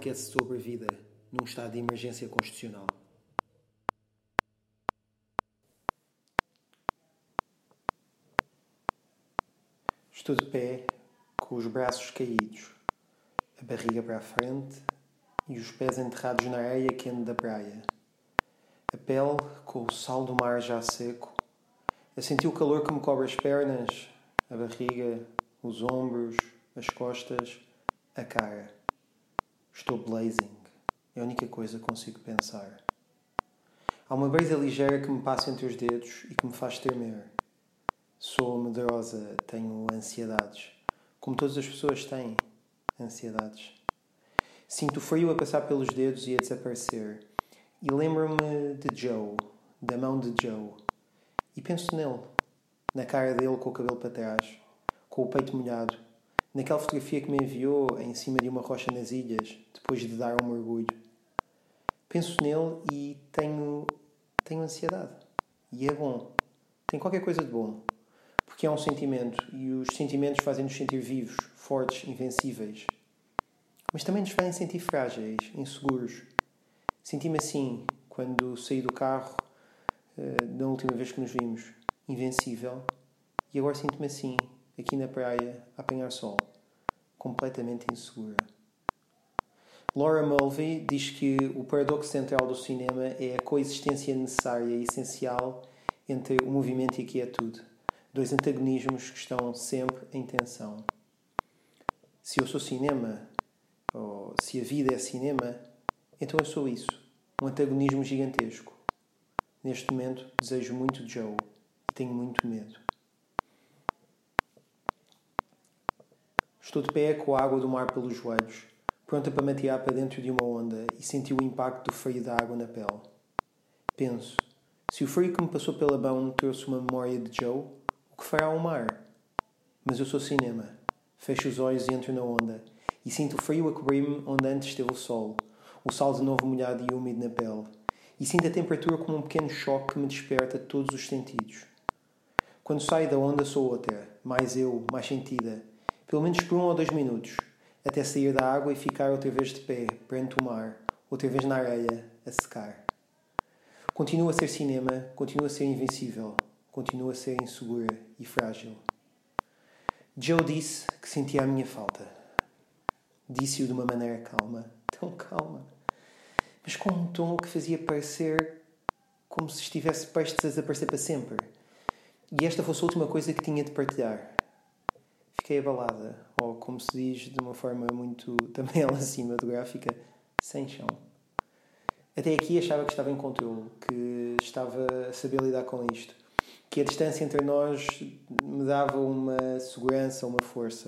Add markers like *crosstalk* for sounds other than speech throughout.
podcast sobre a vida num estado de emergência constitucional. Estou de pé, com os braços caídos, a barriga para a frente e os pés enterrados na areia quente da praia. A pele, com o sal do mar já seco, a sentir o calor que me cobre as pernas, a barriga, os ombros, as costas, a cara. Estou blazing. É a única coisa que consigo pensar. Há uma brisa ligeira que me passa entre os dedos e que me faz tremer. Sou medrosa, tenho ansiedades. Como todas as pessoas têm ansiedades. Sinto o frio a passar pelos dedos e a desaparecer. E lembro-me de Joe, da mão de Joe. E penso nele, na cara dele com o cabelo para trás, com o peito molhado, naquela fotografia que me enviou em cima de uma rocha nas ilhas, depois de dar um mergulho. Penso nele e tenho, tenho ansiedade. E é bom. Tem qualquer coisa de bom. Porque é um sentimento e os sentimentos fazem-nos sentir vivos, fortes, invencíveis. Mas também nos fazem sentir frágeis, inseguros. Senti-me assim quando saí do carro uh, da última vez que nos vimos, invencível. E agora sinto-me assim, aqui na praia, a apanhar sol, completamente insegura. Laura Mulvey diz que o paradoxo central do cinema é a coexistência necessária e essencial entre o movimento e a quietude, dois antagonismos que estão sempre em tensão. Se eu sou cinema, ou se a vida é cinema, então eu sou isso, um antagonismo gigantesco. Neste momento desejo muito Joe e tenho muito medo. Estou de pé com a água do mar pelos joelhos, pronta para matear para dentro de uma onda e sentir o impacto do frio da água na pele. Penso, se o frio que me passou pela mão trouxe uma memória de Joe, o que fará o mar? Mas eu sou cinema. Fecho os olhos e entro na onda, e sinto o frio a cobrir-me onde antes esteve o sol, o sal de novo molhado e úmido na pele, e sinto a temperatura como um pequeno choque que me desperta todos os sentidos. Quando saio da onda sou outra, mais eu, mais sentida, pelo menos por um ou dois minutos, até sair da água e ficar outra vez de pé, perante o mar, outra vez na areia, a secar. Continua a ser cinema, continua a ser invencível, continua a ser insegura e frágil. Joe disse que sentia a minha falta. Disse-o de uma maneira calma, *laughs* tão calma, mas com um tom que fazia parecer como se estivesse prestes a desaparecer para sempre. E esta fosse a última coisa que tinha de partilhar fiquei abalada, ou como se diz de uma forma muito *laughs* também ela cinematográfica, sem chão. Até aqui achava que estava em controle, que estava a saber lidar com isto, que a distância entre nós me dava uma segurança, uma força.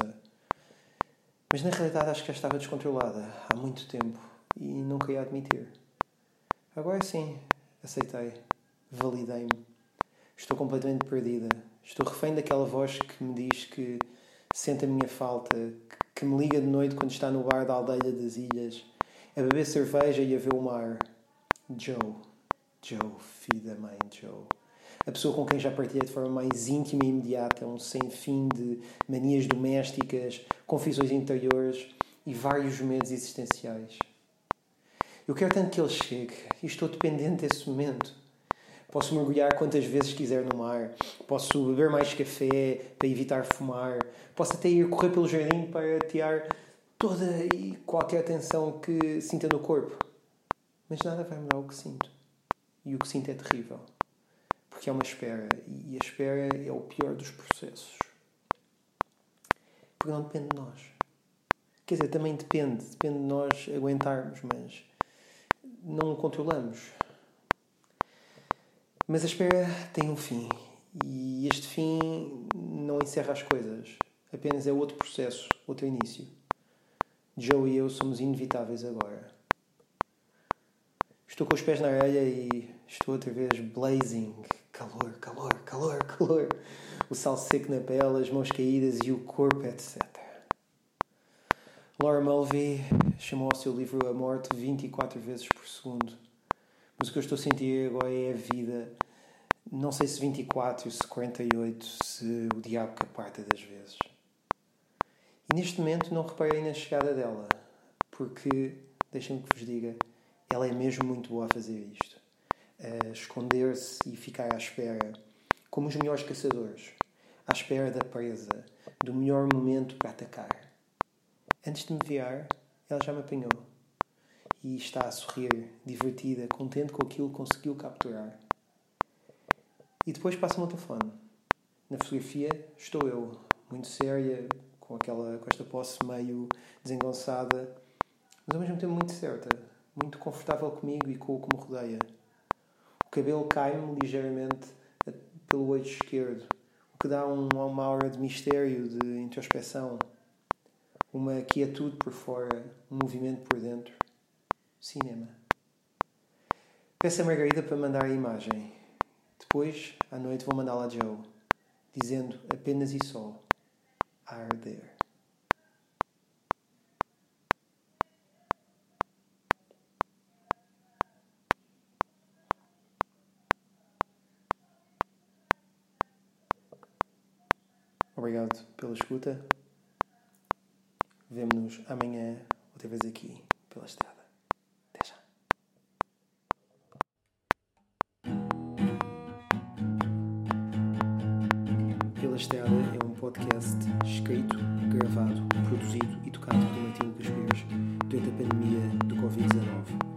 Mas na realidade acho que já estava descontrolada há muito tempo e não queria admitir. Agora sim, aceitei, validei-me. Estou completamente perdida. Estou refém daquela voz que me diz que sente a minha falta, que me liga de noite quando está no bar da aldeia das ilhas, a beber cerveja e a ver o mar. Joe, Joe, filho da mãe, Joe. A pessoa com quem já partilhei de forma mais íntima e imediata um sem fim de manias domésticas, confusões interiores e vários medos existenciais. Eu quero tanto que ele chegue e estou dependente desse momento. Posso mergulhar quantas vezes quiser no mar. Posso beber mais café para evitar fumar. Posso até ir correr pelo jardim para tirar toda e qualquer tensão que sinta no corpo. Mas nada vai mudar o que sinto. E o que sinto é terrível. Porque é uma espera. E a espera é o pior dos processos. Porque não depende de nós. Quer dizer, também depende. Depende de nós aguentarmos, mas não o controlamos. Mas a espera tem um fim. E este fim não encerra as coisas. Apenas é outro processo, outro início. Joe e eu somos inevitáveis agora. Estou com os pés na areia e estou outra vez blazing. Calor, calor, calor, *laughs* calor. O sal seco na pele, as mãos caídas e o corpo, etc. Laura Mulvey chamou ao seu livro A Morte 24 vezes por segundo. Mas o que eu estou a sentir agora é a vida. Não sei se 24, se 48, se o diabo que aparta das vezes. E neste momento não reparei na chegada dela, porque, deixem-me que vos diga, ela é mesmo muito boa a fazer isto. A esconder-se e ficar à espera, como os melhores caçadores, à espera da presa, do melhor momento para atacar. Antes de me virar, ela já me apanhou. E está a sorrir, divertida, contente com aquilo que conseguiu capturar. E depois passa-me o telefone. Na fotografia estou eu, muito séria, com, aquela, com esta posse meio desengonçada, mas ao mesmo tempo muito certa, muito confortável comigo e com o que me rodeia. O cabelo cai-me ligeiramente pelo eixo esquerdo, o que dá um, uma aura de mistério, de introspeção, uma quietude por fora, um movimento por dentro. Cinema. Peço a Margarida para mandar a imagem. Depois, à noite, vou mandá-la a Joe, dizendo apenas e só: a arder. Obrigado pela escuta. Vemo-nos amanhã, outra vez aqui, pela estrada. Pela Estrada é um podcast escrito, gravado, produzido e tocado por dos Crespeiros durante a pandemia do Covid-19.